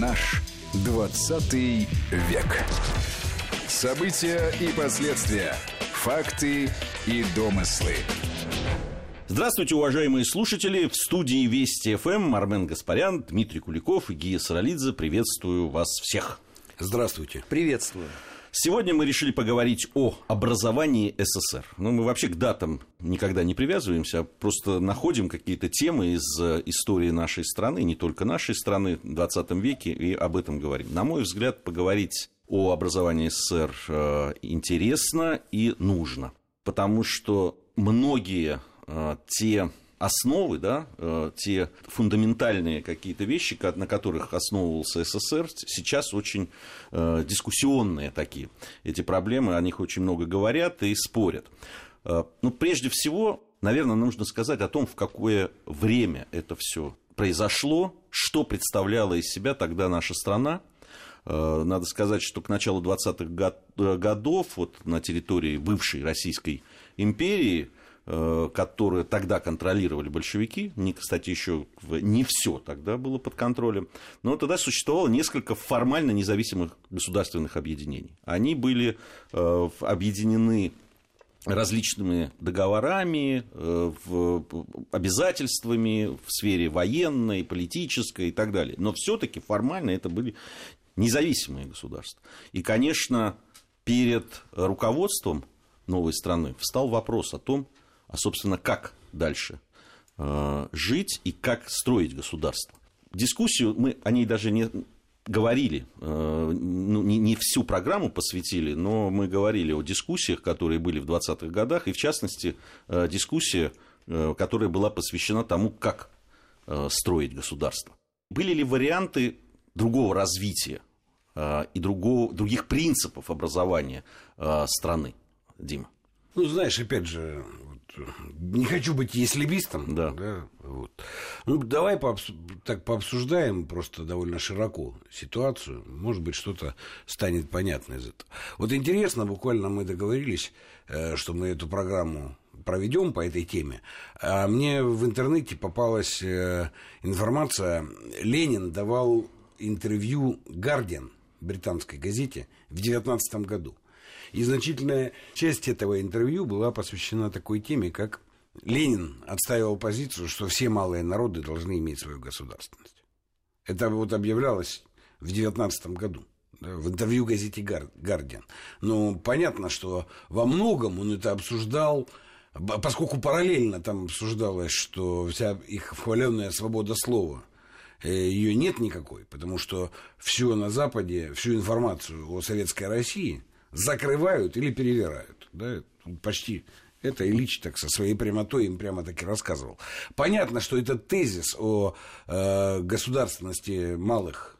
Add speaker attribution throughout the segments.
Speaker 1: Наш 20 век. События и последствия. Факты и домыслы.
Speaker 2: Здравствуйте, уважаемые слушатели. В студии Вести ФМ Армен Гаспарян, Дмитрий Куликов и Гия Саралидзе. Приветствую вас всех.
Speaker 3: Здравствуйте.
Speaker 4: Приветствую.
Speaker 2: Сегодня мы решили поговорить о образовании СССР. Ну, мы вообще к датам никогда не привязываемся, а просто находим какие-то темы из э, истории нашей страны, не только нашей страны в 20 веке, и об этом говорим. На мой взгляд, поговорить о образовании СССР э, интересно и нужно, потому что многие э, те основы, да, э, те фундаментальные какие-то вещи, на которых основывался СССР, сейчас очень э, дискуссионные такие. Эти проблемы, о них очень много говорят и спорят. Э, ну, прежде всего, наверное, нужно сказать о том, в какое время это все произошло, что представляла из себя тогда наша страна. Надо сказать, что к началу 20-х годов вот на территории бывшей Российской империи которые тогда контролировали большевики, не, кстати, еще не все тогда было под контролем, но тогда существовало несколько формально независимых государственных объединений. Они были э, объединены различными договорами, э, обязательствами в сфере военной, политической и так далее. Но все-таки формально это были независимые государства. И, конечно, перед руководством новой страны встал вопрос о том, а, собственно, как дальше э, жить и как строить государство. Дискуссию мы о ней даже не говорили, э, ну, не, не всю программу посвятили, но мы говорили о дискуссиях, которые были в 20-х годах, и в частности э, дискуссия, которая была посвящена тому, как строить государство. Были ли варианты другого развития и другого, других принципов образования страны, Дима?
Speaker 3: Ну, знаешь, опять же, не хочу быть еслибистом.
Speaker 2: Да.
Speaker 3: да вот. Ну, давай пообс... так пообсуждаем просто довольно широко ситуацию. Может быть, что-то станет понятно из этого. Вот интересно, буквально мы договорились, э, что мы эту программу проведем по этой теме. А мне в интернете попалась э, информация. Ленин давал интервью «Гардиан» британской газете в 19 году. И значительная часть этого интервью была посвящена такой теме, как Ленин отстаивал позицию, что все малые народы должны иметь свою государственность. Это вот объявлялось в 19 году в интервью газете «Гардиан». Но понятно, что во многом он это обсуждал, поскольку параллельно там обсуждалось, что вся их хваленная свобода слова э, – ее нет никакой, потому что все на Западе, всю информацию о советской России – закрывают или перевирают. Да? Почти это Ильич так со своей прямотой им прямо таки рассказывал. Понятно, что этот тезис о э, государственности малых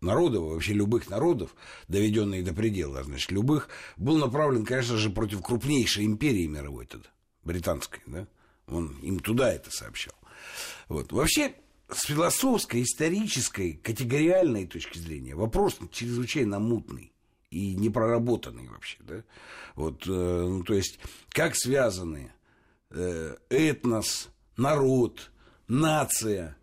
Speaker 3: народов, вообще любых народов, доведенный до предела, значит, любых, был направлен, конечно же, против крупнейшей империи мировой тогда, британской, да? Он им туда это сообщал. Вот. Вообще, с философской, исторической, категориальной точки зрения вопрос чрезвычайно мутный и непроработанный вообще, да, вот, э, ну, то есть, как связаны э, этнос, народ, нация,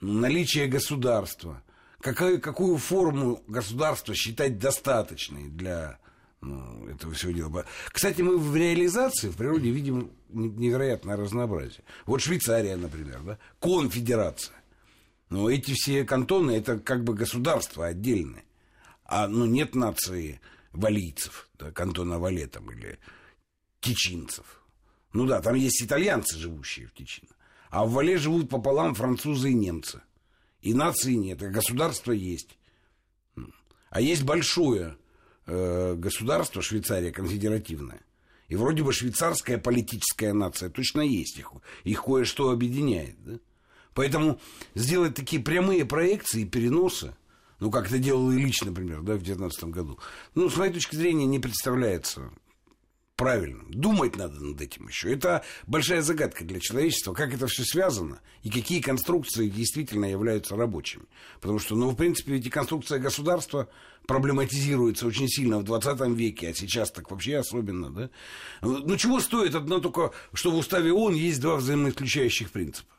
Speaker 3: наличие государства, какая какую форму государства считать достаточной для ну, этого всего дела. Кстати, мы в реализации в природе видим невероятное разнообразие. Вот Швейцария, например, да, конфедерация. Но эти все кантоны, это как бы государства отдельные а ну, нет нации валийцев, да, кантона Вале там, или тичинцев. Ну да, там есть итальянцы, живущие в Тичино. А в Вале живут пополам французы и немцы. И нации нет, а государство есть. А есть большое э, государство, Швейцария, конфедеративное. И вроде бы швейцарская политическая нация точно есть. Их, их кое-что объединяет. Да? Поэтому сделать такие прямые проекции, переносы – ну, как это делал Ильич, например, да, в 2019 году. Ну, с моей точки зрения, не представляется правильным. Думать надо над этим еще. Это большая загадка для человечества, как это все связано и какие конструкции действительно являются рабочими. Потому что, ну, в принципе, эти конструкции государства проблематизируются очень сильно в 20 веке, а сейчас так вообще особенно, да. Ну, чего стоит одно только, что в уставе ООН есть два взаимоисключающих принципа.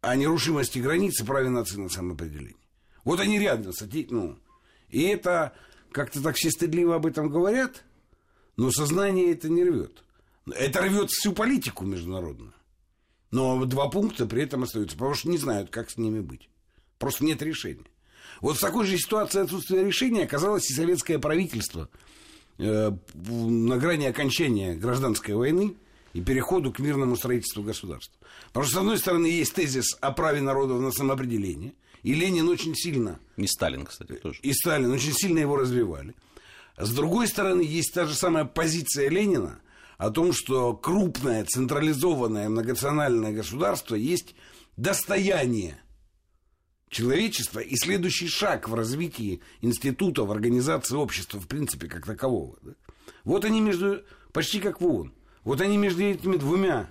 Speaker 3: О нерушимости границ и праве нации на самоопределение. Вот они рядом, ну, и это как-то так все стыдливо об этом говорят, но сознание это не рвет. Это рвет всю политику международную. Но два пункта при этом остаются, потому что не знают, как с ними быть. Просто нет решения. Вот в такой же ситуации отсутствия решения оказалось и советское правительство э, на грани окончания гражданской войны и переходу к мирному строительству государства. Потому что, с одной стороны, есть тезис о праве народов на самоопределение, и Ленин очень сильно...
Speaker 2: И Сталин, кстати, тоже.
Speaker 3: И Сталин очень сильно его развивали. С другой стороны, есть та же самая позиция Ленина о том, что крупное централизованное многонациональное государство есть достояние человечества и следующий шаг в развитии института, в организации общества, в принципе, как такового. Да? Вот они между, почти как в ООН, вот они между этими двумя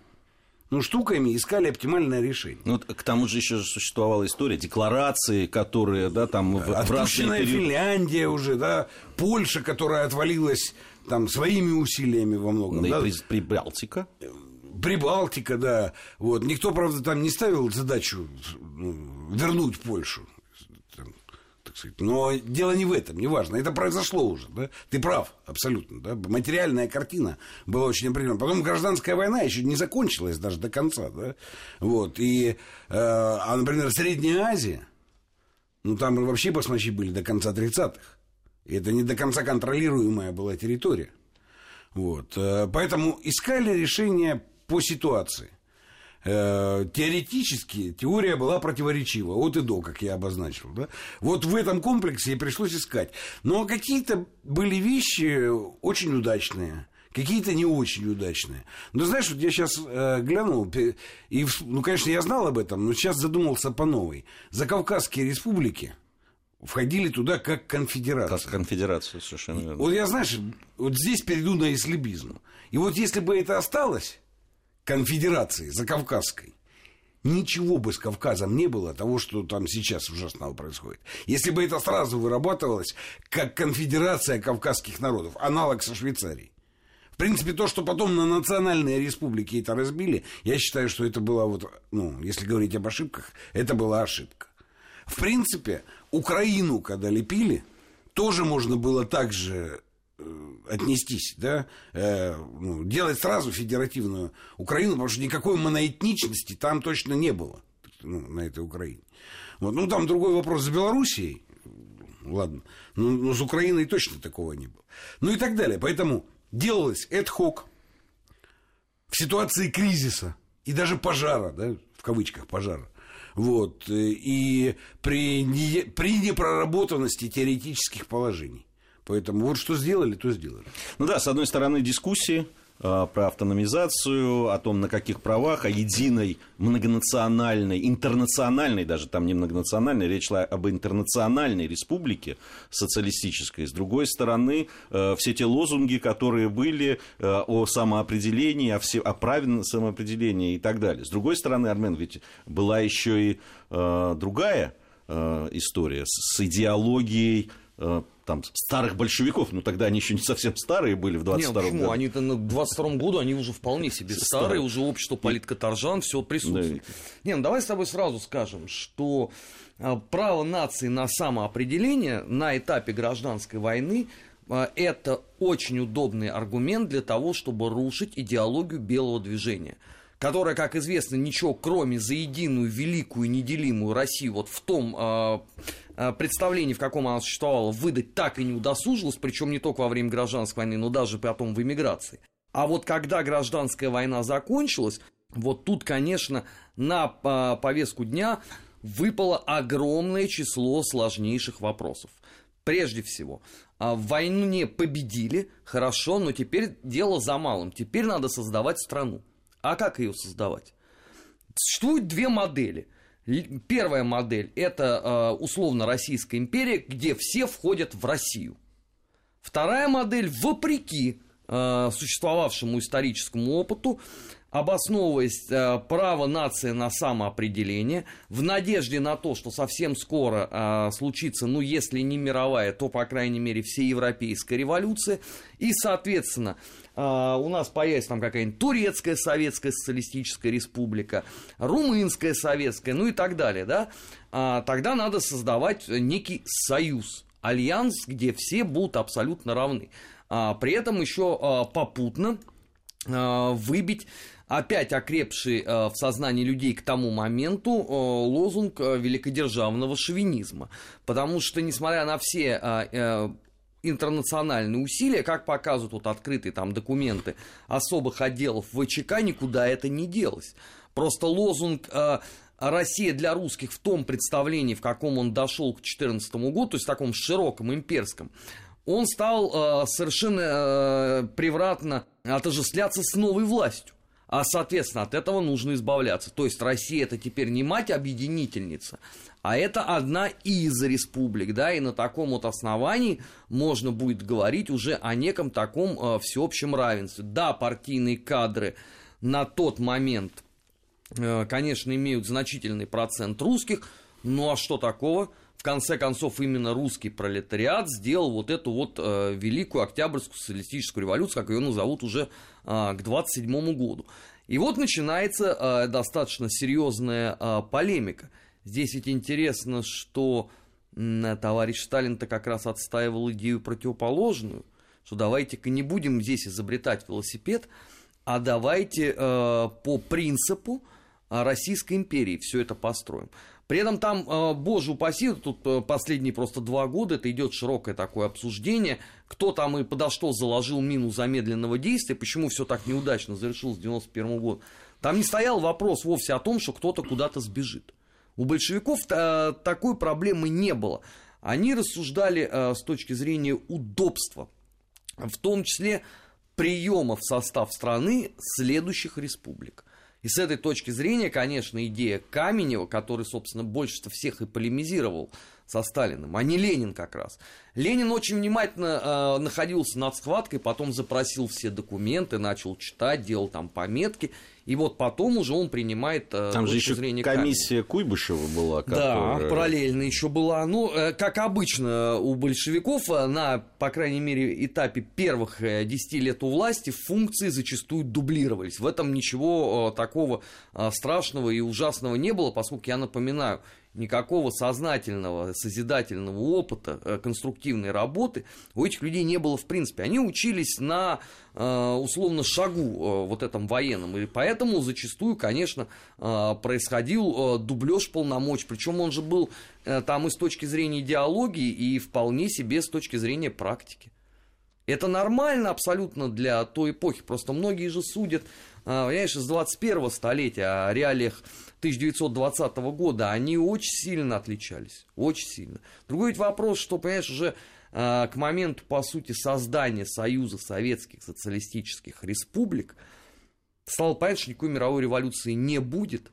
Speaker 3: ну, штуками искали оптимальное решение.
Speaker 2: Ну, к тому же еще существовала история декларации, которые, да, там в,
Speaker 3: Отпущенная в Финляндия уже, да, Польша, которая отвалилась там своими усилиями во многом.
Speaker 2: Да,
Speaker 3: да?
Speaker 2: и Прибалтика.
Speaker 3: Прибалтика, да. Вот. Никто, правда, там не ставил задачу ну, вернуть Польшу так сказать. Но дело не в этом, не важно. Это произошло уже, да? Ты прав, абсолютно, да? Материальная картина была очень определенная. Потом гражданская война еще не закончилась даже до конца, да? Вот, и, э, а, например, Средняя Азия, ну, там вообще басмачи были до конца 30-х. И это не до конца контролируемая была территория. Вот. Э, поэтому искали решение по ситуации. Э, теоретически теория была противоречива от и до, как я обозначил. Да? Вот в этом комплексе и пришлось искать. Но какие-то были вещи очень удачные какие-то не очень удачные. Но знаешь, вот я сейчас э, глянул, и, ну, конечно, я знал об этом, но сейчас задумался по новой. Закавказские республики входили туда как конфедерация.
Speaker 2: Как конфедерация, совершенно верно.
Speaker 3: Вот я, знаешь, вот здесь перейду на ислибизм. И вот если бы это осталось, конфедерации закавказской, ничего бы с Кавказом не было того, что там сейчас ужасного происходит. Если бы это сразу вырабатывалось как конфедерация кавказских народов, аналог со Швейцарией. В принципе, то, что потом на национальные республики это разбили, я считаю, что это была вот, ну, если говорить об ошибках, это была ошибка. В принципе, Украину, когда лепили, тоже можно было так же отнестись, да, э, ну, делать сразу федеративную Украину, потому что никакой моноэтничности там точно не было ну, на этой Украине. Вот. Ну, там другой вопрос с Белоруссией, ладно, но, но с Украиной точно такого не было. Ну и так далее. Поэтому делалось эд-хок в ситуации кризиса и даже пожара, да, в кавычках пожара. Вот, э, и при, не, при непроработанности теоретических положений. Поэтому вот что сделали, то сделали.
Speaker 2: Ну да, с одной стороны, дискуссии э, про автономизацию, о том, на каких правах, о единой многонациональной, интернациональной, даже там не многонациональной, речь шла об интернациональной республике социалистической. С другой стороны, э, все те лозунги, которые были э, о самоопределении, о, все, о праве на самоопределение и так далее. С другой стороны, Армен, ведь была еще и другая история с идеологией там, старых большевиков, ну тогда они еще не совсем старые были в 22
Speaker 4: году. почему? Они-то на 22 году, они уже вполне себе старые, старые уже общество политкоторжан, все присутствует. Да. Не, ну давай с тобой сразу скажем, что а, право нации на самоопределение на этапе гражданской войны а, это очень удобный аргумент для того, чтобы рушить идеологию белого движения которая, как известно, ничего кроме за единую, великую, неделимую Россию вот в том Э, представлений, в каком она существовала, выдать так и не удосужилась, причем не только во время гражданской войны, но даже потом в эмиграции. А вот когда гражданская война закончилась, вот тут, конечно, на э, повестку дня выпало огромное число сложнейших вопросов. Прежде всего, э, в войну не победили, хорошо, но теперь дело за малым. Теперь надо создавать страну. А как ее создавать? Существует две модели – Первая модель – это э, условно Российская империя, где все входят в Россию. Вторая модель, вопреки э, существовавшему историческому опыту, обосновываясь э, право нации на самоопределение, в надежде на то, что совсем скоро случится, ну, если не мировая, то, по крайней мере, всеевропейская революция, и, соответственно, э, у нас появится там какая-нибудь турецкая советская социалистическая республика, румынская советская, ну и так далее, да, э, тогда надо создавать некий союз, альянс, где все будут абсолютно равны. А, при этом еще а, попутно а, выбить опять окрепший э, в сознании людей к тому моменту э, лозунг э, великодержавного шовинизма. Потому что, несмотря на все интернациональные усилия, как показывают вот открытые там документы особых отделов ВЧК, никуда это не делось. Просто лозунг Россия для русских в том представлении, в каком он дошел к 2014 году, то есть в таком широком имперском, он стал совершенно превратно отождествляться с новой властью. А, соответственно, от этого нужно избавляться. То есть Россия это теперь не мать-объединительница, а это одна из республик, да, и на таком вот основании можно будет говорить уже о неком таком э, всеобщем равенстве. Да, партийные кадры на тот момент, э, конечно, имеют значительный процент русских, ну а что такого? В конце концов, именно русский пролетариат сделал вот эту вот э, великую Октябрьскую социалистическую революцию, как ее назовут уже э, к 27 году. И вот начинается э, достаточно серьезная э, полемика. Здесь ведь интересно, что э, товарищ Сталин-то как раз отстаивал идею противоположную, что давайте-ка не будем здесь изобретать велосипед, а давайте э, по принципу Российской империи все это построим. При этом там, э, боже упаси, тут э, последние просто два года, это идет широкое такое обсуждение, кто там и подо что заложил мину замедленного действия, почему все так неудачно завершилось в 91 году. Там не стоял вопрос вовсе о том, что кто-то куда-то сбежит. У большевиков э, такой проблемы не было. Они рассуждали с точки зрения удобства, в том числе приема в состав страны следующих республик. И с этой точки зрения, конечно, идея Каменева, который, собственно, больше всех и полемизировал со Сталиным, а не Ленин как раз. Ленин очень внимательно э, находился над схваткой, потом запросил все документы, начал читать, делал там пометки, и вот потом уже он принимает
Speaker 2: э, Там же еще зрения комиссия Каменева. Куйбышева была.
Speaker 4: Которая... Да, параллельно еще была. Ну, э, как обычно у большевиков, э, на, по крайней мере, этапе первых 10 лет у власти функции зачастую дублировались. В этом ничего такого страшного и ужасного не было, поскольку, я напоминаю, никакого сознательного, созидательного опыта, э, конструктивной работы у этих людей не было в принципе. Они учились на э, условно шагу э, вот этом военном, и поэтому зачастую, конечно, происходил дублеж полномочий, причем он же был там и с точки зрения идеологии, и вполне себе с точки зрения практики. Это нормально абсолютно для той эпохи, просто многие же судят, понимаешь, с 21 столетия о реалиях 1920 года, они очень сильно отличались. Очень сильно. Другой вопрос, что, понимаешь, уже э, к моменту, по сути, создания Союза Советских Социалистических Республик стало понятно, что никакой мировой революции не будет.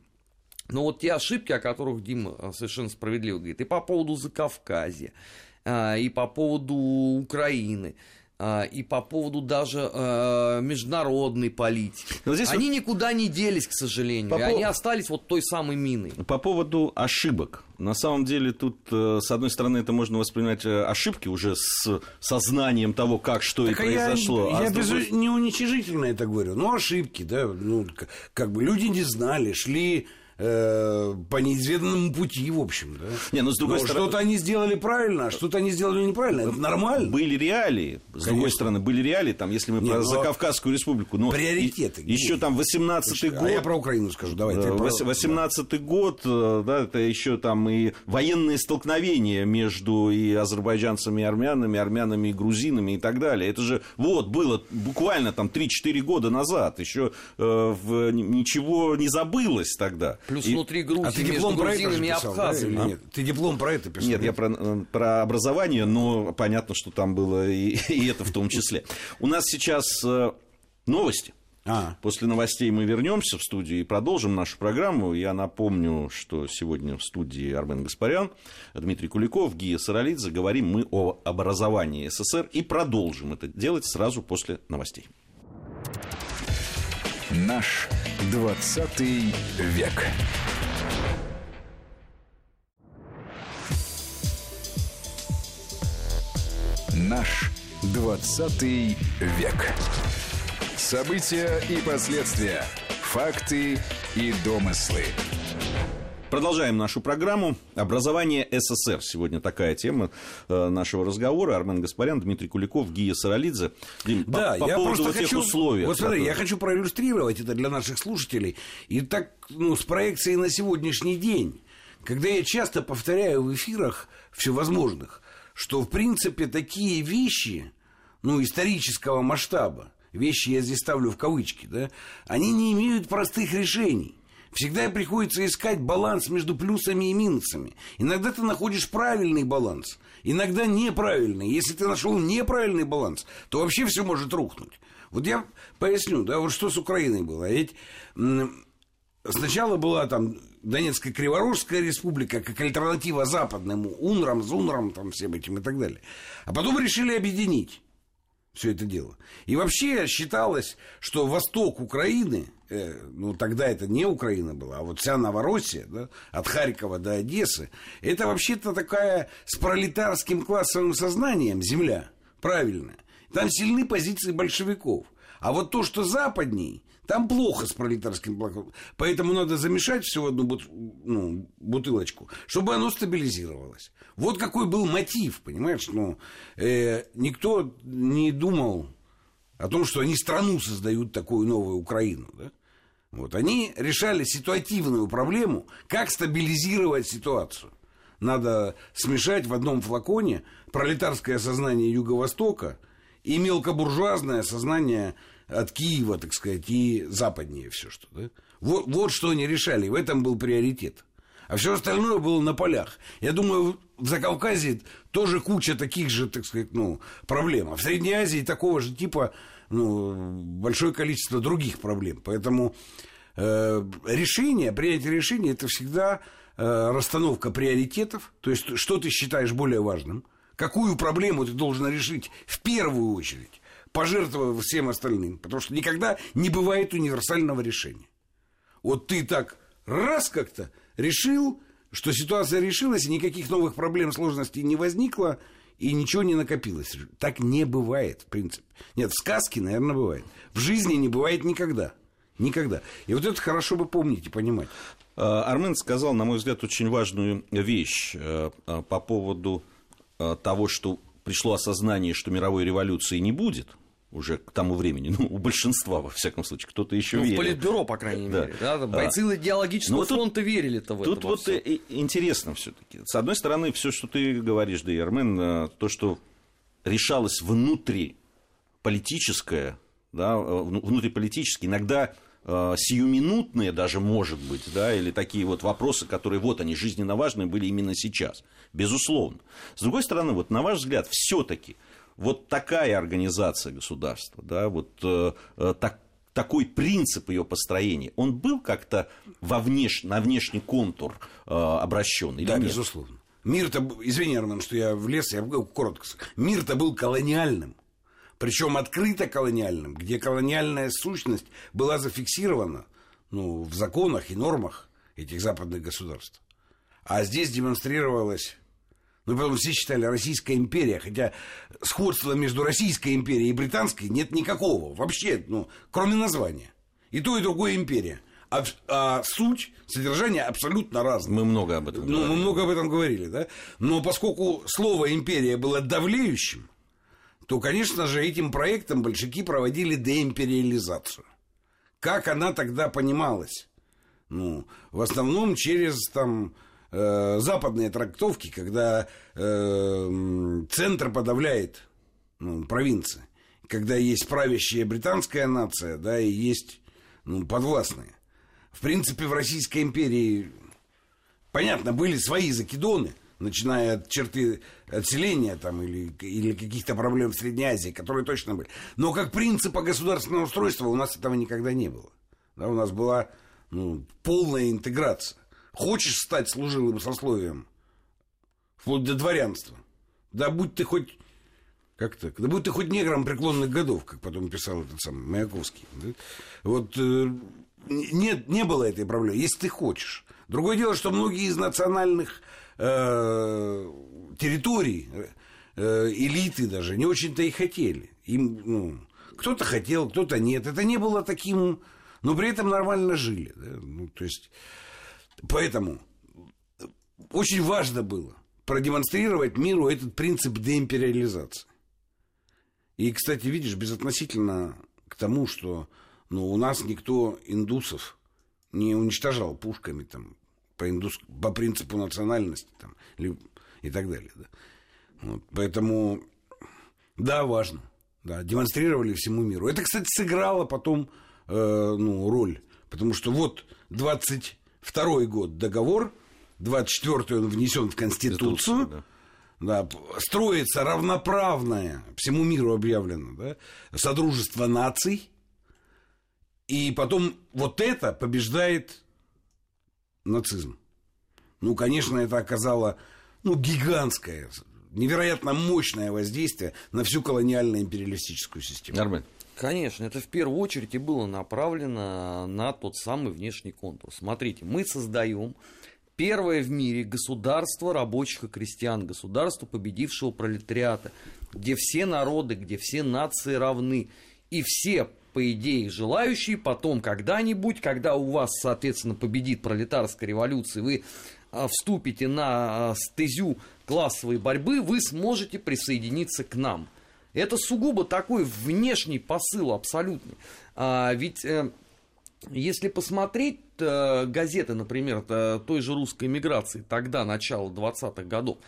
Speaker 4: Но вот те ошибки, о которых Дима а, совершенно справедливо говорит, и по поводу Закавказья, э, и по поводу Украины – а, и по поводу даже э, международной политики. здесь они вот... никуда не делись, к сожалению, по и они остались вот той самой миной.
Speaker 2: По поводу ошибок. На самом деле тут, э, с одной стороны, это можно воспринимать э, ошибки уже с сознанием того, как, что так и а произошло.
Speaker 3: Я, а я без... другой... не уничижительно это говорю, но ошибки, да, ну, как бы люди не знали, шли э, по неизведанному пути, в общем. Да?
Speaker 2: Не, ну, с другой
Speaker 3: Но стороны... Что-то они сделали правильно, а что-то они сделали неправильно. Это нормально.
Speaker 2: Были реалии. С Конечно. другой стороны, были реалии, там, если мы Нет, про но... Закавказскую республику. Но
Speaker 3: Приоритеты.
Speaker 2: И, еще там 18-й год. А
Speaker 3: я про Украину скажу, давай.
Speaker 2: 18-й про... год, э, да, это еще там и военные столкновения между и азербайджанцами и армянами, армянами и грузинами и так далее. Это же вот было буквально там 3-4 года назад. Еще э, в, ничего не забылось тогда.
Speaker 4: Плюс и... внутри Грузии, а ты диплом между грузинами и абхазами. Да,
Speaker 3: нет? Ты диплом про это писал?
Speaker 2: Нет, я про, э, про образование, но понятно, что там было и, и это в том числе. У нас сейчас э, новости. А. После новостей мы вернемся в студию и продолжим нашу программу. Я напомню, что сегодня в студии Армен Гаспарян, Дмитрий Куликов, Гия Саралидзе. Говорим мы о образовании СССР и продолжим это делать сразу после новостей.
Speaker 1: Наш 20 век. Наш 20 век. События и последствия. Факты и домыслы.
Speaker 2: Продолжаем нашу программу. Образование СССР. Сегодня такая тема э, нашего разговора. Армен Гаспарян, Дмитрий Куликов, Гия Саралидзе.
Speaker 3: Дим, да, по, по я поводу вот хочу, тех условий. Вот смотри, я хочу проиллюстрировать это для наших слушателей. И так, ну, с проекцией на сегодняшний день. Когда я часто повторяю в эфирах всевозможных, что, в принципе, такие вещи, ну, исторического масштаба, вещи я здесь ставлю в кавычки, да, они не имеют простых решений. Всегда приходится искать баланс между плюсами и минусами. Иногда ты находишь правильный баланс, иногда неправильный. Если ты нашел неправильный баланс, то вообще все может рухнуть. Вот я поясню, да, вот что с Украиной было. Ведь сначала была там Донецкая Криворожская республика как альтернатива западному УНРам, ЗУНРам, там всем этим и так далее. А потом решили объединить все это дело. И вообще считалось, что восток Украины, ну тогда это не Украина была, а вот вся Новороссия, да, от Харькова до Одессы, это вообще-то такая с пролетарским классовым сознанием земля, правильно. Там сильны позиции большевиков. А вот то, что западней, там плохо с пролетарским плакатом. Поэтому надо замешать все в одну бут, ну, бутылочку, чтобы оно стабилизировалось. Вот какой был мотив, понимаешь? Ну, э, никто не думал о том, что они страну создают такую новую Украину. Да? Вот, они решали ситуативную проблему, как стабилизировать ситуацию. Надо смешать в одном флаконе пролетарское сознание Юго-Востока и мелкобуржуазное сознание от Киева, так сказать, и западнее все что. Да? Вот, вот что они решали, в этом был приоритет. А все остальное было на полях. Я думаю, в Закавказье тоже куча таких же, так сказать, ну, проблем. А в Средней Азии такого же типа ну, большое количество других проблем. Поэтому э, решение, принятие решения это всегда э, расстановка приоритетов. То есть, что ты считаешь более важным, какую проблему ты должен решить в первую очередь пожертвовав всем остальным. Потому что никогда не бывает универсального решения. Вот ты так раз как-то решил, что ситуация решилась, и никаких новых проблем, сложностей не возникло, и ничего не накопилось. Так не бывает, в принципе. Нет, в сказке, наверное, бывает. В жизни не бывает никогда. Никогда. И вот это хорошо бы помнить и понимать.
Speaker 2: А, Армен сказал, на мой взгляд, очень важную вещь э, э, по поводу э, того, что пришло осознание, что мировой революции не будет уже к тому времени, ну, у большинства, во всяком случае, кто-то еще ну, верил.
Speaker 4: в Политбюро, по крайней да. мере, да, бойцы а, идеологического фронта верили-то в
Speaker 2: Тут вот все. интересно все таки С одной стороны, все, что ты говоришь, да, Армен, э, то, что решалось внутри политическое, да, э, внутриполитически, иногда э, сиюминутные даже, может быть, да, или такие вот вопросы, которые вот они жизненно важные были именно сейчас, безусловно. С другой стороны, вот на ваш взгляд, все-таки вот такая организация государства, да, вот э, э, так, такой принцип ее построения, он был как-то во внеш... на внешний контур э, обращен или
Speaker 3: да,
Speaker 2: нет?
Speaker 3: безусловно. Мир-то, извини, Арман, что я влез, я коротко Мир-то был колониальным. Причем открыто колониальным, где колониальная сущность была зафиксирована ну, в законах и нормах этих западных государств. А здесь демонстрировалась ну, потому что все считали Российская империя, хотя сходства между Российской империей и Британской нет никакого. Вообще, ну, кроме названия. И то, и другое империя. А, а суть, содержание абсолютно разное.
Speaker 2: Мы много об этом
Speaker 3: ну, говорили. Мы много об этом говорили, да? Но поскольку слово «империя» было давлеющим, то, конечно же, этим проектом большевики проводили деимпериализацию. Как она тогда понималась? Ну, в основном через там э, западные трактовки, когда э, центр подавляет ну, провинции, когда есть правящая британская нация, да, и есть ну, подвластные. В принципе, в Российской империи, понятно, были свои закидоны, начиная от черты отселения там, или, или каких-то проблем в Средней Азии, которые точно были. Но как принципа государственного устройства у нас этого никогда не было. Да, у нас была ну, полная интеграция. Хочешь стать служилым сословием, вплоть до дворянства, да будь ты хоть как так? Да будь ты хоть негром преклонных годов, как потом писал этот самый Маяковский. Да? Вот э, нет, не было этой проблемы, если ты хочешь. Другое дело, что многие из национальных э, территорий, э, элиты даже, не очень-то и хотели. Им, ну, кто-то хотел, кто-то нет. Это не было таким, но при этом нормально жили. Да? Ну, то есть, поэтому очень важно было продемонстрировать миру этот принцип деимпериализации. И, кстати, видишь, безотносительно к тому, что ну, у нас никто индусов не уничтожал пушками там, по, индус... по принципу национальности там, и так далее. Да. Вот, поэтому, да, важно. Да, демонстрировали всему миру. Это, кстати, сыграло потом э, ну, роль. Потому что вот 22 год договор, 24-й он внесен в Конституцию. Да. Да, строится равноправное, всему миру объявлено, да, Содружество наций. И потом вот это побеждает нацизм. Ну, конечно, это оказало ну, гигантское, невероятно мощное воздействие на всю колониально-империалистическую систему.
Speaker 4: Армен. Конечно, это в первую очередь и было направлено на тот самый внешний контур. Смотрите, мы создаем первое в мире государство рабочих и крестьян, государство победившего пролетариата, где все народы, где все нации равны, и все по идее, желающие потом когда-нибудь, когда у вас, соответственно, победит пролетарская революция, вы а, вступите на а, стезю классовой борьбы, вы сможете присоединиться к нам. Это сугубо такой внешний посыл абсолютно. А, ведь э, если посмотреть э, газеты, например, э, той же русской миграции, тогда, начала 20-х годов,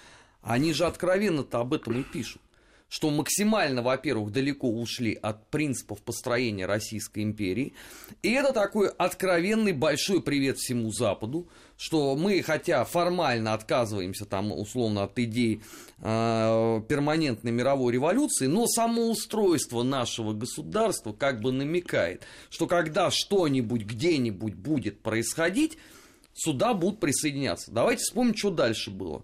Speaker 4: они же откровенно-то об этом и пишут что максимально, во-первых, далеко ушли от принципов построения Российской империи. И это такой откровенный большой привет всему Западу, что мы, хотя формально отказываемся там условно от идей э, перманентной мировой революции, но само устройство нашего государства как бы намекает, что когда что-нибудь где-нибудь будет происходить, сюда будут присоединяться. Давайте вспомним, что дальше было.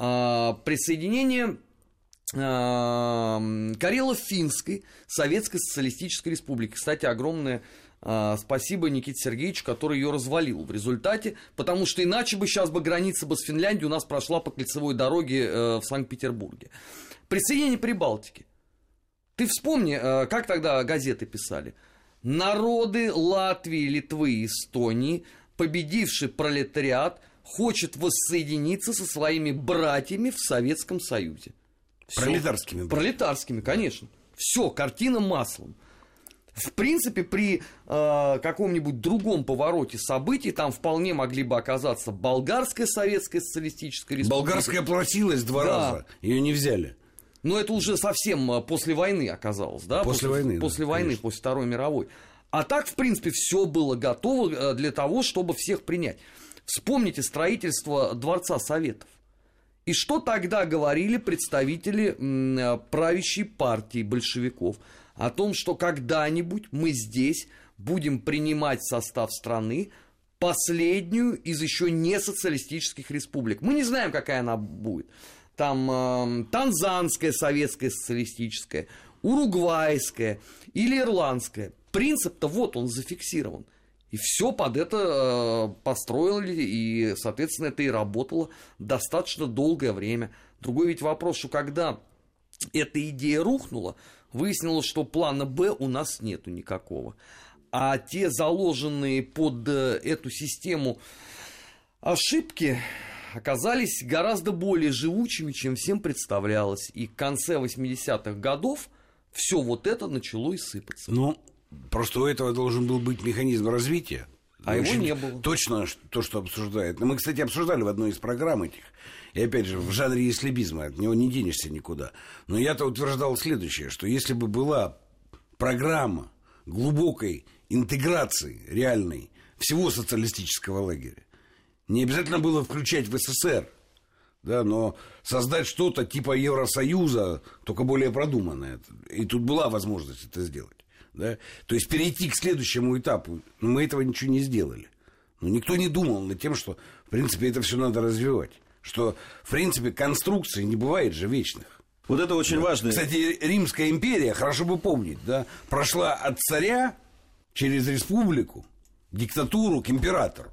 Speaker 4: Э, присоединение Карело-Финской Советской Социалистической Республики. Кстати, огромное а, спасибо Никите Сергеевичу, который ее развалил в результате, потому что иначе бы сейчас бы граница бы с Финляндией у нас прошла по кольцевой дороге э, в Санкт-Петербурге. Присоединение Прибалтики. Ты вспомни, э, как тогда газеты писали. Народы Латвии, Литвы и Эстонии, победивший пролетариат, хочет воссоединиться со своими братьями в Советском Союзе.
Speaker 3: Всё. Пролетарскими.
Speaker 4: Пролетарскими, конечно. Все, картина маслом. В принципе, при э, каком-нибудь другом повороте событий там вполне могли бы оказаться Болгарская Советская Социалистическая Республика.
Speaker 3: Болгарская платилась два да. раза, ее не взяли.
Speaker 4: Но это уже совсем э, после войны оказалось, да?
Speaker 3: После, после войны.
Speaker 4: После да, войны, конечно. после Второй мировой. А так, в принципе, все было готово э, для того, чтобы всех принять. Вспомните строительство Дворца Советов. И что тогда говорили представители э, правящей партии большевиков? О том, что когда-нибудь мы здесь будем принимать состав страны последнюю из еще не социалистических республик. Мы не знаем, какая она будет. Там э, Танзанская советская социалистическая, Уругвайская или Ирландская. Принцип-то вот он зафиксирован. И все под это э, построили, и, соответственно, это и работало достаточно долгое время. Другой ведь вопрос, что когда эта идея рухнула, выяснилось, что плана Б у нас нету никакого. А те заложенные под э, эту систему ошибки оказались гораздо более живучими, чем всем представлялось. И к конце 80-х годов все вот это начало и сыпаться.
Speaker 3: Ну, Просто у этого должен был быть механизм развития.
Speaker 4: А его не было.
Speaker 3: Точно то, что обсуждает. Мы, кстати, обсуждали в одной из программ этих. И опять же, в жанре ислибизма, от него не денешься никуда. Но я-то утверждал следующее, что если бы была программа глубокой интеграции реальной всего социалистического лагеря, не обязательно было включать в СССР, да, но создать что-то типа Евросоюза, только более продуманное. И тут была возможность это сделать. Да? То есть перейти к следующему этапу. Но мы этого ничего не сделали. Но никто не думал над тем, что, в принципе, это все надо развивать. Что, в принципе, конструкции не бывает же вечных.
Speaker 2: Вот это очень да. важно.
Speaker 3: Кстати, Римская империя, хорошо бы помнить, да, прошла от царя через республику, диктатуру к императору.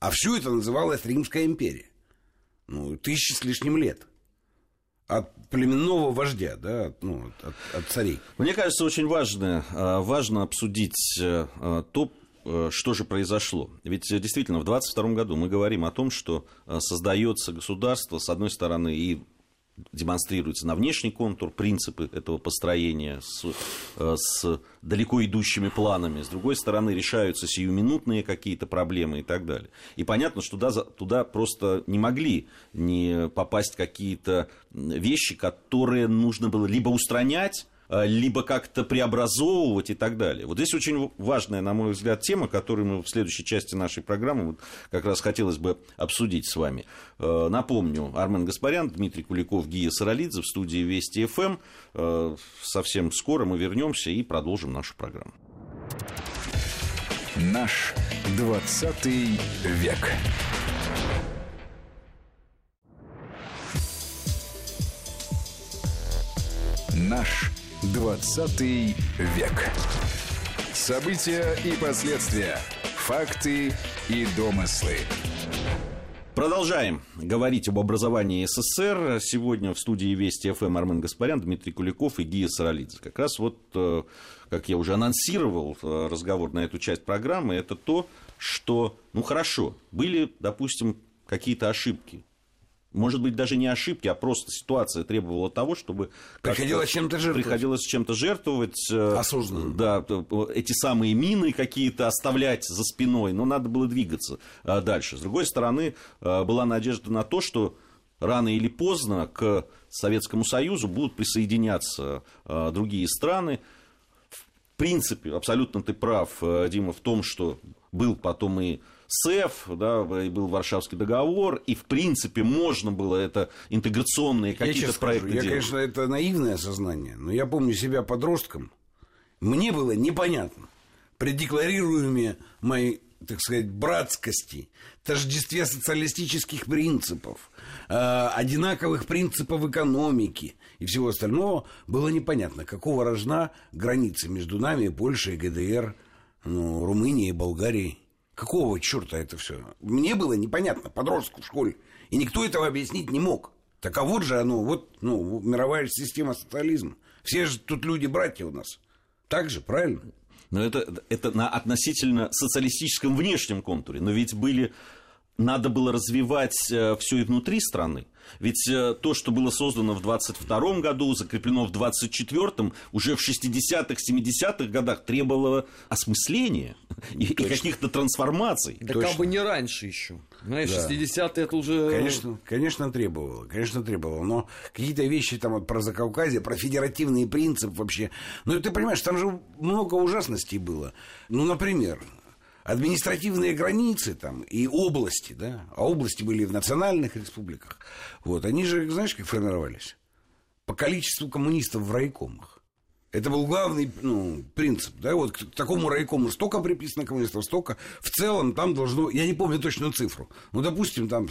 Speaker 3: А все это называлось Римская империя. Ну, тысячи с лишним лет. От племенного вождя, да, ну, от, от царей.
Speaker 2: Мне кажется, очень важно, а, важно обсудить э, а, то, э, что же произошло. Ведь действительно в 22 году мы говорим о том, что э, создается государство, с одной стороны, и демонстрируется на внешний контур принципы этого построения с, э, с далеко идущими планами. С другой стороны, решаются сиюминутные какие-то проблемы и так далее. И понятно, что туда, туда просто не могли не попасть какие-то вещи, которые нужно было либо устранять, либо как-то преобразовывать и так далее. Вот здесь очень важная, на мой взгляд, тема, которую мы в следующей части нашей программы вот как раз хотелось бы обсудить с вами. Э, напомню, Армен Гаспарян, Дмитрий Куликов, Гия Саралидзе в студии Вести ФМ. Эм. Э, совсем скоро мы вернемся и продолжим нашу программу.
Speaker 1: Наш 20 век. Наш 20 век. События и последствия. Факты и домыслы.
Speaker 2: Продолжаем говорить об образовании СССР. Сегодня в студии Вести ФМ Армен Гаспарян, Дмитрий Куликов и Гия Саралидзе. Как раз вот, э, как я уже анонсировал э, разговор на эту часть программы, это то, что, ну хорошо, были, допустим, какие-то ошибки может быть, даже не ошибки, а просто ситуация требовала того, чтобы...
Speaker 3: Приходилось чем-то жертвовать.
Speaker 2: Приходилось чем-то жертвовать. Э,
Speaker 3: Осознанно.
Speaker 2: Да, эти самые мины какие-то оставлять за спиной, но надо было двигаться э, дальше. С другой стороны, э, была надежда на то, что рано или поздно к Советскому Союзу будут присоединяться другие страны. В принципе, абсолютно ты прав, Дима, в том, что был потом и СЭФ, да, и был Варшавский договор, и, в принципе, можно было это интеграционные какие-то проекты
Speaker 3: скажу,
Speaker 2: делать.
Speaker 3: Я, конечно, это наивное сознание, но я помню себя подростком, мне было непонятно при декларируемой моей так сказать, братскости, тождестве социалистических принципов, э, одинаковых принципов экономики и всего остального, было непонятно, какого рожна границы между нами, Польшей, ГДР, ну, Румынией, Болгарией. Какого черта это все? Мне было непонятно, подростку в школе. И никто этого объяснить не мог. Так а вот же оно, вот ну, мировая система социализма. Все же тут люди-братья у нас. Так же, правильно?
Speaker 2: Но это, это на относительно социалистическом внешнем контуре. Но ведь были надо было развивать э, все и внутри страны. Ведь э, то, что было создано в 22 году, закреплено в 24-м, уже в 60-х, 70-х годах требовало осмысления и, и каких-то трансформаций.
Speaker 4: Да как бы не раньше еще. Знаешь, да. 60-е это уже...
Speaker 3: Конечно, конечно, требовало, конечно, требовало. Но какие-то вещи там вот про Закавказье, про федеративный принцип вообще... Ну, ты понимаешь, там же много ужасностей было. Ну, например, административные границы там и области, да, а области были в национальных республиках, вот, они же, знаешь, как формировались? По количеству коммунистов в райкомах. Это был главный ну, принцип. Да? Вот к такому райкому столько приписано коммунистов, столько. В целом там должно... Я не помню точную цифру. Ну, допустим, там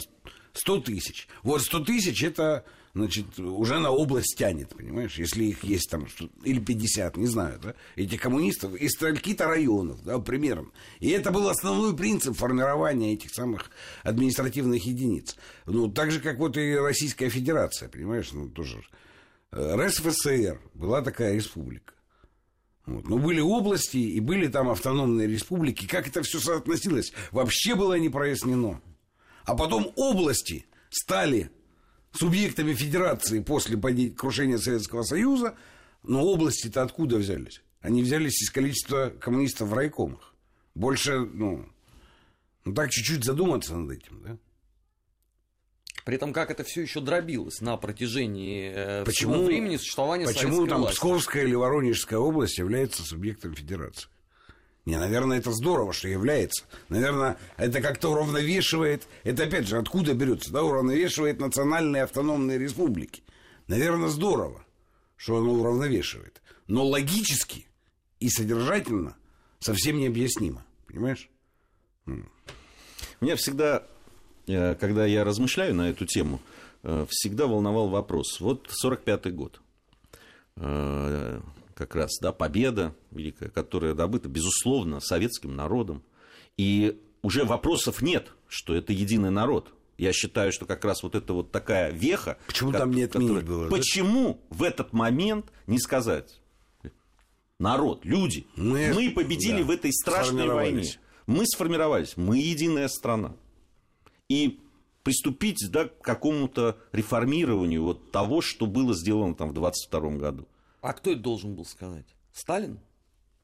Speaker 3: 100 тысяч. Вот 100 тысяч это значит, уже на область тянет, понимаешь, если их есть там, или 50, не знаю, да, этих коммунистов из стольки-то районов, да, примерно. И это был основной принцип формирования этих самых административных единиц. Ну, так же, как вот и Российская Федерация, понимаешь, ну, тоже. Э, РСФСР была такая республика. Вот. Но были области и были там автономные республики. Как это все соотносилось, вообще было не прояснено. А потом области стали субъектами федерации после крушения Советского Союза, но области-то откуда взялись? Они взялись из количества коммунистов в райкомах. Больше, ну, ну так чуть-чуть задуматься над этим, да?
Speaker 4: При этом как это все еще дробилось на протяжении э, почему, всего времени существования
Speaker 3: Почему там
Speaker 4: власти?
Speaker 3: Псковская или Воронежская область является субъектом федерации? Не, наверное, это здорово, что является. Наверное, это как-то уравновешивает. Это опять же откуда берется, да, уравновешивает национальные автономные республики. Наверное, здорово, что оно уравновешивает. Но логически и содержательно совсем необъяснимо. Понимаешь?
Speaker 2: Меня всегда, э, когда я размышляю на эту тему, э, всегда волновал вопрос. Вот 45-й год э, как раз, да, победа великая, которая добыта, безусловно, советским народом. И уже вопросов нет, что это единый народ. Я считаю, что как раз вот это вот такая веха...
Speaker 3: Почему как, там не отменить которая... было?
Speaker 2: Почему да? в этот момент не сказать? Народ, люди, мы, мы победили да, в этой страшной войне. Мы сформировались, мы единая страна. И приступить да, к какому-то реформированию вот того, что было сделано там в 22 году.
Speaker 4: А кто это должен был сказать? Сталин?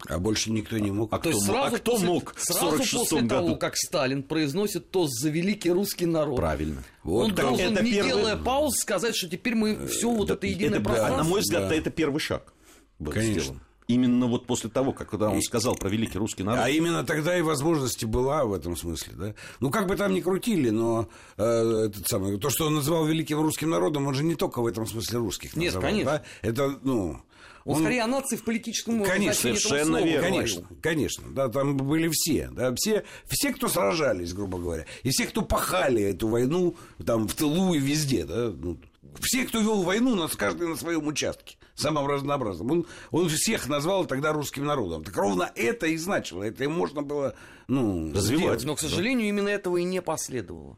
Speaker 3: А больше никто не мог.
Speaker 4: А, а кто, сразу а кто после, мог сразу после году? того, как Сталин произносит тост за великий русский народ.
Speaker 2: Правильно.
Speaker 4: Вот он должен, это не первый... делая пауз, сказать, что теперь мы все вот это единое это, пространство.
Speaker 2: А на мой взгляд, да. это первый шаг был Конечно. сделан. Именно вот после того, как когда он и, сказал про великий русский народ.
Speaker 3: А именно тогда и возможности была в этом смысле, да. Ну, как бы там ни крутили, но э, этот самый, то, что он называл великим русским народом, он же не только в этом смысле русских
Speaker 4: Нет,
Speaker 3: называл,
Speaker 4: конечно.
Speaker 3: Да? Это, ну,
Speaker 4: он, он скорее о нации в политическом
Speaker 3: конечно, совершенно верно. Конечно, конечно, да, там были все, да, все, все, кто сражались, грубо говоря, и все, кто пахали эту войну там в тылу и везде, да, ну, все, кто вел войну, нас каждый на своем участке, самым разнообразным. Он, он всех назвал тогда русским народом. Так ровно это и значило. Это и можно было ну,
Speaker 4: развивать. Сделать. Но, к сожалению, именно этого и не последовало.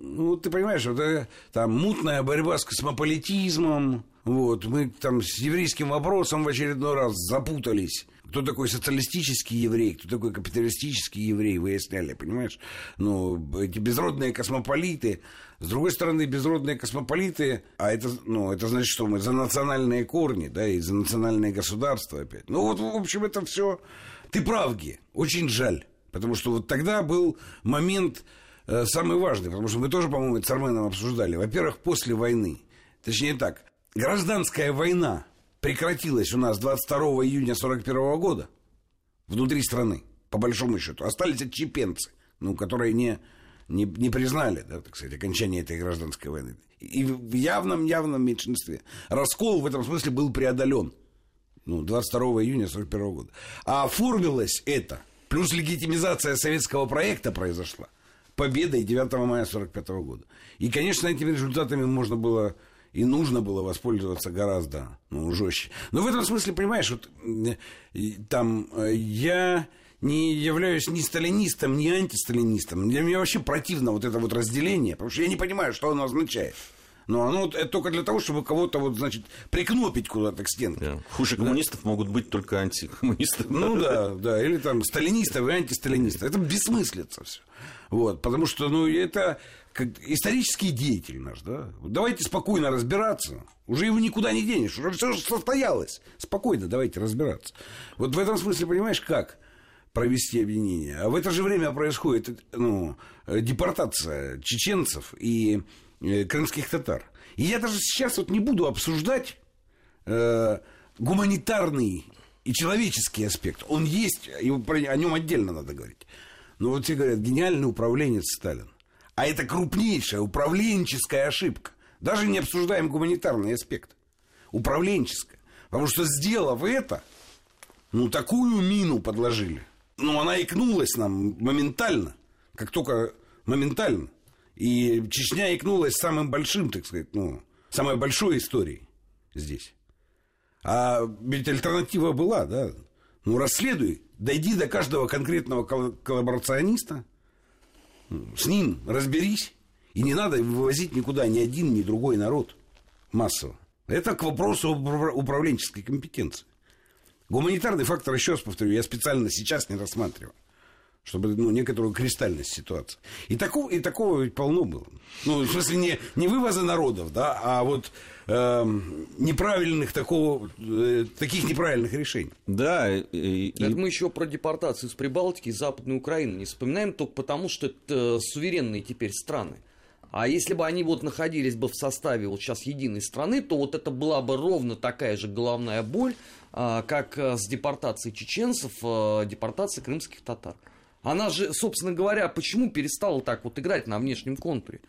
Speaker 3: Ну, ты понимаешь, вот, э, там мутная борьба с космополитизмом, вот, мы там с еврейским вопросом в очередной раз запутались. Кто такой социалистический еврей, кто такой капиталистический еврей, выясняли, понимаешь? Ну, эти безродные космополиты. С другой стороны, безродные космополиты, а это, ну, это значит, что мы за национальные корни, да, и за национальное государство опять. Ну, вот, в общем, это все. Ты прав, Ге, очень жаль. Потому что вот тогда был момент самый важный, потому что мы тоже, по-моему, это с Арменом обсуждали. Во-первых, после войны. Точнее так, гражданская война прекратилась у нас 22 июня 1941 года внутри страны, по большому счету. Остались отчепенцы, ну, которые не, не, не признали, да, так сказать, окончание этой гражданской войны. И в явном-явном меньшинстве. Раскол в этом смысле был преодолен. Ну, 22 июня 1941 года. А оформилось это, плюс легитимизация советского проекта произошла победой 9 мая 1945 года. И, конечно, этими результатами можно было и нужно было воспользоваться гораздо ну, жестче. Но в этом смысле, понимаешь, вот там э, я не являюсь ни сталинистом, ни антисталинистом. Для меня вообще противно вот это вот разделение, потому что я не понимаю, что оно означает. Но оно это только для того, чтобы кого-то вот, значит, прикнопить куда-то к стенке.
Speaker 2: Да. Хуже да. коммунистов могут быть только антикоммунисты.
Speaker 3: Ну да, да, или там сталинистов и антисталинистов. Это бессмыслица все. Вот, потому что, ну, это как исторический деятель наш, да. Давайте спокойно разбираться. Уже его никуда не денешь, уже все состоялось. Спокойно давайте разбираться. Вот в этом смысле, понимаешь, как провести объединение. А в это же время происходит ну, депортация чеченцев и э, крымских татар. И я даже сейчас вот не буду обсуждать э, гуманитарный и человеческий аспект. Он есть, и о нем отдельно надо говорить. Но вот все говорят, гениальный управленец Сталин. А это крупнейшая управленческая ошибка. Даже не обсуждаем гуманитарный аспект. Управленческая. Потому что сделав это, ну, такую мину подложили. Ну, она икнулась нам моментально. Как только моментально. И Чечня икнулась самым большим, так сказать, ну, самой большой историей здесь. А ведь альтернатива была, да. Ну, расследуй, дойди до каждого конкретного коллаборациониста, с ним разберись. И не надо вывозить никуда ни один, ни другой народ массово. Это к вопросу управленческой компетенции. Гуманитарный фактор, еще раз повторю, я специально сейчас не рассматриваю чтобы ну, некоторую кристальность ситуации. И такого, и такого ведь полно было. Ну, в смысле, не, не вывоза народов, да, а вот э, неправильных такого, э, таких неправильных решений.
Speaker 2: Да.
Speaker 4: И, и... мы еще про депортацию с Прибалтики и Западной Украины не вспоминаем только потому, что это суверенные теперь страны. А если бы они вот находились бы в составе вот сейчас единой страны, то вот это была бы ровно такая же головная боль, а, как с депортацией чеченцев, а, депортацией крымских татар. Она же, собственно говоря, почему перестала так вот играть на внешнем контуре?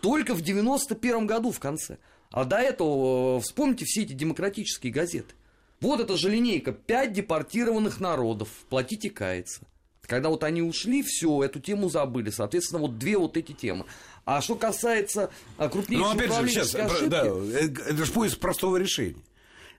Speaker 4: Только в 91 году в конце. А до этого, э, вспомните все эти демократические газеты. Вот эта же линейка. Пять депортированных народов. Платите каяться. Когда вот они ушли, все, эту тему забыли. Соответственно, вот две вот эти темы. А что касается крупнейших
Speaker 3: Ну, опять же, сейчас, ошибки... да, э, это же поиск простого решения.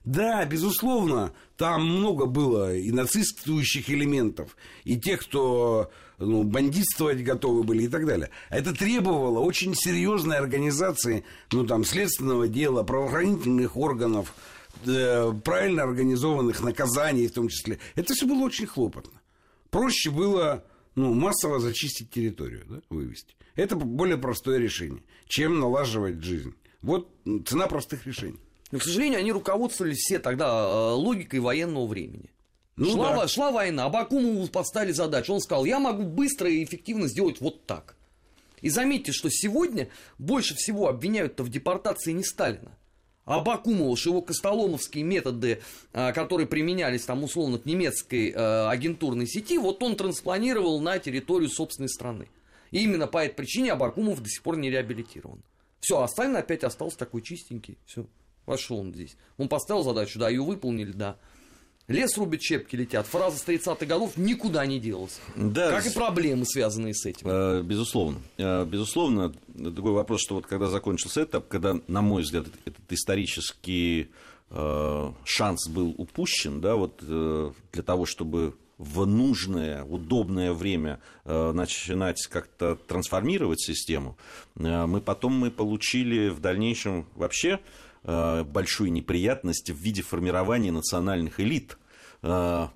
Speaker 3: Да, безусловно, там много было и нацистующих элементов, и тех, кто ну, бандитствовать готовы были и так далее. Это требовало очень серьезной организации, ну, там, следственного дела, правоохранительных органов, э, правильно организованных наказаний в том числе. Это все было очень хлопотно. Проще было ну, массово зачистить территорию, да, вывести. Это более простое решение, чем налаживать жизнь. Вот цена простых решений.
Speaker 4: Но, к сожалению, они руководствовались все тогда э, логикой военного времени. Ну, шла, да. шла война, Абакумову поставили задачу. Он сказал, я могу быстро и эффективно сделать вот так. И заметьте, что сегодня больше всего обвиняют-то в депортации не Сталина. А Абакумова, что его костоломовские методы, э, которые применялись там условно к немецкой э, агентурной сети, вот он транспланировал на территорию собственной страны. И именно по этой причине Абакумов до сих пор не реабилитирован. Все, а Сталин опять остался такой чистенький. Все. Вошел он здесь. Он поставил задачу, да, ее выполнили, да. Лес рубит, щепки летят. Фраза с 30-х годов никуда не делась. Да, как и проблемы, связанные с этим.
Speaker 2: Э, безусловно. Э, безусловно, другой вопрос, что вот когда закончился этап, когда, на мой взгляд, этот исторический э, шанс был упущен, да, вот для того, чтобы в нужное, удобное время начинать как-то трансформировать систему, мы потом мы получили в дальнейшем вообще Э, большую неприятность в виде формирования национальных элит э,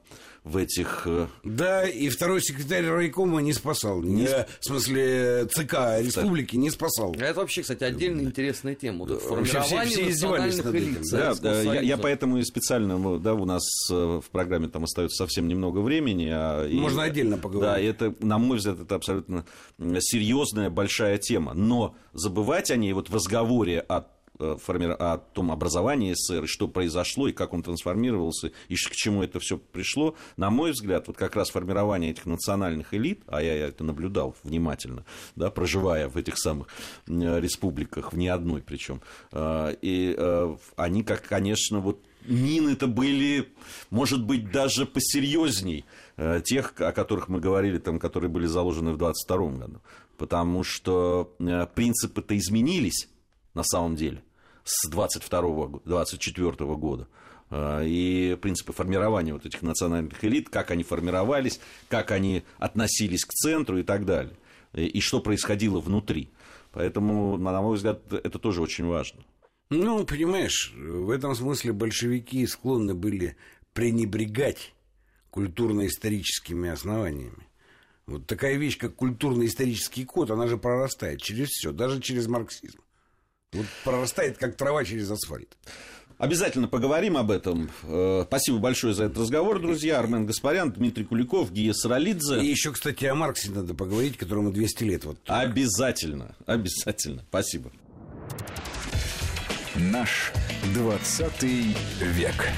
Speaker 2: в этих... Э,
Speaker 3: да, и второй секретарь райкома не спасал. Не, в смысле, ЦК республики не спасал.
Speaker 4: Это вообще, кстати, отдельная интересная тема. Вот формирование все, все национальных элит.
Speaker 2: Да, да, я, я поэтому и специально, да, у нас в программе там остается совсем немного времени. А,
Speaker 3: Можно
Speaker 2: и,
Speaker 3: отдельно поговорить.
Speaker 2: Да, и это, на мой взгляд, это абсолютно серьезная, большая тема. Но забывать о ней вот в разговоре о Э, о том образовании СССР, что произошло, и как он трансформировался, и к чему это все пришло, на мой взгляд, вот как раз формирование этих национальных элит, а я это наблюдал внимательно, да, проживая в этих самых республиках, в не одной причем, э, и э, они, как, конечно, вот мины-то были, может быть, даже посерьезней тех, о которых мы говорили, там, которые были заложены в 22 году. Потому что принципы-то изменились на самом деле с 22 24 года а, и принципы формирования вот этих национальных элит, как они формировались, как они относились к центру и так далее, и что происходило внутри. Поэтому, на мой взгляд, это тоже очень важно.
Speaker 3: Ну, понимаешь, в этом смысле большевики склонны были пренебрегать культурно-историческими основаниями. Вот такая вещь, как культурно-исторический код, она же прорастает через все, даже через марксизм. Вот прорастает, как трава через асфальт.
Speaker 2: Обязательно поговорим об этом. Э, спасибо большое за этот разговор, друзья. Армен Гаспарян, Дмитрий Куликов, Гия Саралидзе.
Speaker 3: И еще, кстати, о Марксе надо поговорить, которому 200 лет. Вот.
Speaker 2: Обязательно, обязательно. Спасибо.
Speaker 1: Наш 20 век.